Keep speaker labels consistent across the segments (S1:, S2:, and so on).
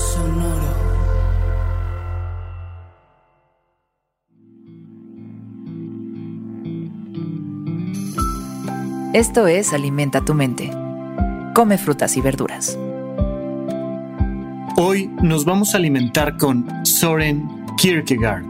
S1: Sonoro.
S2: Esto es Alimenta tu mente. Come frutas y verduras.
S3: Hoy nos vamos a alimentar con Soren Kierkegaard.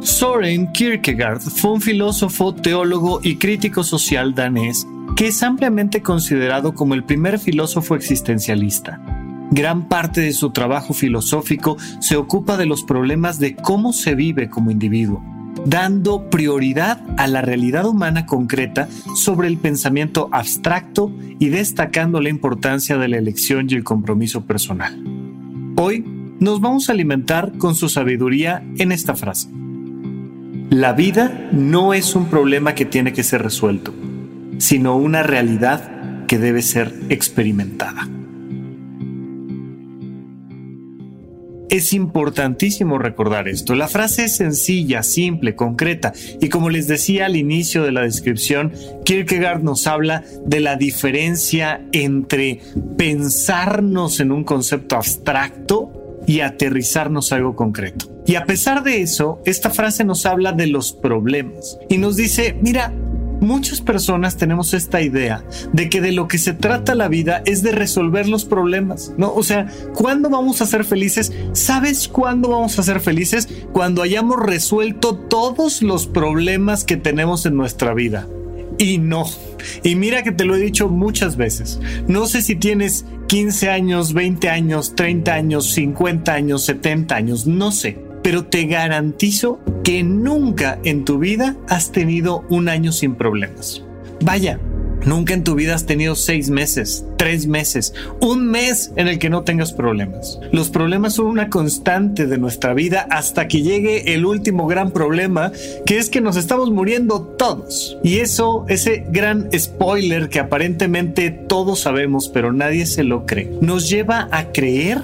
S3: Soren Kierkegaard fue un filósofo, teólogo y crítico social danés que es ampliamente considerado como el primer filósofo existencialista. Gran parte de su trabajo filosófico se ocupa de los problemas de cómo se vive como individuo, dando prioridad a la realidad humana concreta sobre el pensamiento abstracto y destacando la importancia de la elección y el compromiso personal. Hoy nos vamos a alimentar con su sabiduría en esta frase. La vida no es un problema que tiene que ser resuelto, sino una realidad que debe ser experimentada. Es importantísimo recordar esto. La frase es sencilla, simple, concreta y como les decía al inicio de la descripción, Kierkegaard nos habla de la diferencia entre pensarnos en un concepto abstracto y aterrizarnos a algo concreto. Y a pesar de eso, esta frase nos habla de los problemas y nos dice, mira, Muchas personas tenemos esta idea de que de lo que se trata la vida es de resolver los problemas, ¿no? O sea, ¿cuándo vamos a ser felices? ¿Sabes cuándo vamos a ser felices? Cuando hayamos resuelto todos los problemas que tenemos en nuestra vida. Y no. Y mira que te lo he dicho muchas veces. No sé si tienes 15 años, 20 años, 30 años, 50 años, 70 años, no sé pero te garantizo que nunca en tu vida has tenido un año sin problemas. Vaya, nunca en tu vida has tenido seis meses, tres meses, un mes en el que no tengas problemas. Los problemas son una constante de nuestra vida hasta que llegue el último gran problema, que es que nos estamos muriendo todos. Y eso, ese gran spoiler que aparentemente todos sabemos, pero nadie se lo cree, nos lleva a creer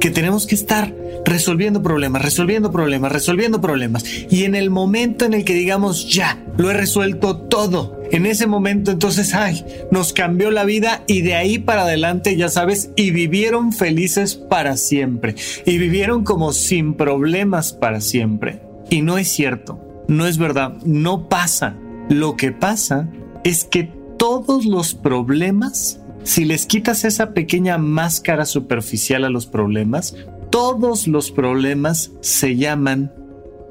S3: que tenemos que estar resolviendo problemas, resolviendo problemas, resolviendo problemas. Y en el momento en el que digamos, ya, lo he resuelto todo, en ese momento entonces, ay, nos cambió la vida y de ahí para adelante, ya sabes, y vivieron felices para siempre. Y vivieron como sin problemas para siempre. Y no es cierto, no es verdad, no pasa. Lo que pasa es que todos los problemas si les quitas esa pequeña máscara superficial a los problemas, todos los problemas se llaman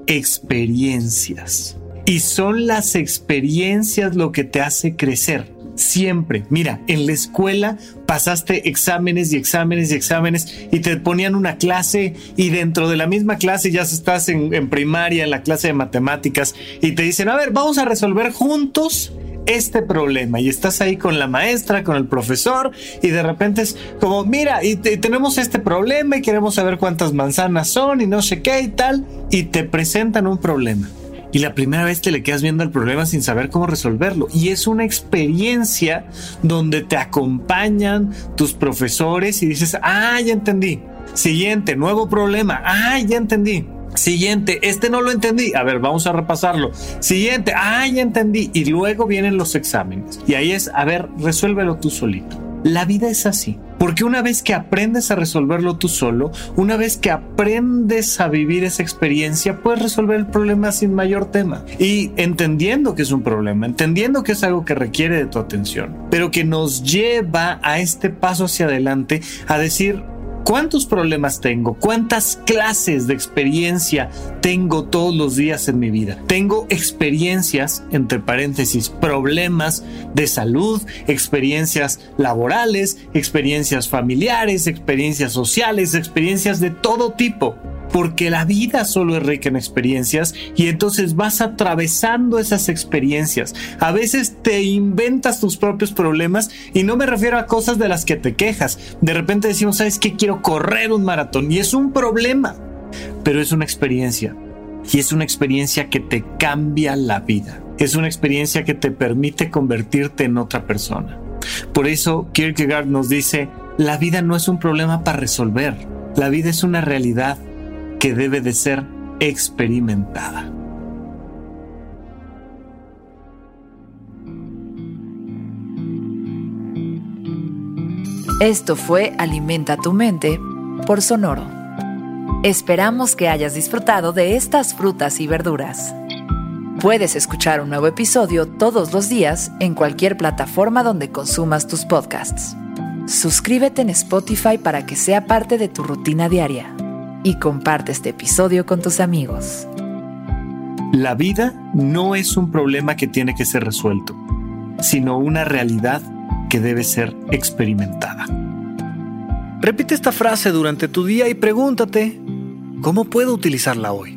S3: experiencias. Y son las experiencias lo que te hace crecer. Siempre. Mira, en la escuela pasaste exámenes y exámenes y exámenes y te ponían una clase y dentro de la misma clase ya estás en, en primaria, en la clase de matemáticas y te dicen, a ver, vamos a resolver juntos este problema y estás ahí con la maestra, con el profesor y de repente es como, mira, y, tenemos este problema y queremos saber cuántas manzanas son y no sé qué y tal, y te presentan un problema. Y la primera vez te le quedas viendo el problema sin saber cómo resolverlo. Y es una experiencia donde te acompañan tus profesores y dices, ah, ya entendí. Siguiente, nuevo problema. Ah, ya entendí. Siguiente, este no lo entendí. A ver, vamos a repasarlo. Siguiente, ah, ya entendí. Y luego vienen los exámenes. Y ahí es, a ver, resuélvelo tú solito. La vida es así. Porque una vez que aprendes a resolverlo tú solo, una vez que aprendes a vivir esa experiencia, puedes resolver el problema sin mayor tema. Y entendiendo que es un problema, entendiendo que es algo que requiere de tu atención, pero que nos lleva a este paso hacia adelante a decir, ¿Cuántos problemas tengo? ¿Cuántas clases de experiencia tengo todos los días en mi vida? Tengo experiencias, entre paréntesis, problemas de salud, experiencias laborales, experiencias familiares, experiencias sociales, experiencias de todo tipo. Porque la vida solo es rica en experiencias y entonces vas atravesando esas experiencias. A veces te inventas tus propios problemas y no me refiero a cosas de las que te quejas. De repente decimos, ¿sabes qué? Quiero correr un maratón y es un problema, pero es una experiencia y es una experiencia que te cambia la vida. Es una experiencia que te permite convertirte en otra persona. Por eso Kierkegaard nos dice, la vida no es un problema para resolver, la vida es una realidad que debe de ser experimentada.
S2: Esto fue Alimenta tu mente por Sonoro. Esperamos que hayas disfrutado de estas frutas y verduras. Puedes escuchar un nuevo episodio todos los días en cualquier plataforma donde consumas tus podcasts. Suscríbete en Spotify para que sea parte de tu rutina diaria y comparte este episodio con tus amigos.
S3: La vida no es un problema que tiene que ser resuelto, sino una realidad que debe ser experimentada. Repite esta frase durante tu día y pregúntate, ¿cómo puedo utilizarla hoy?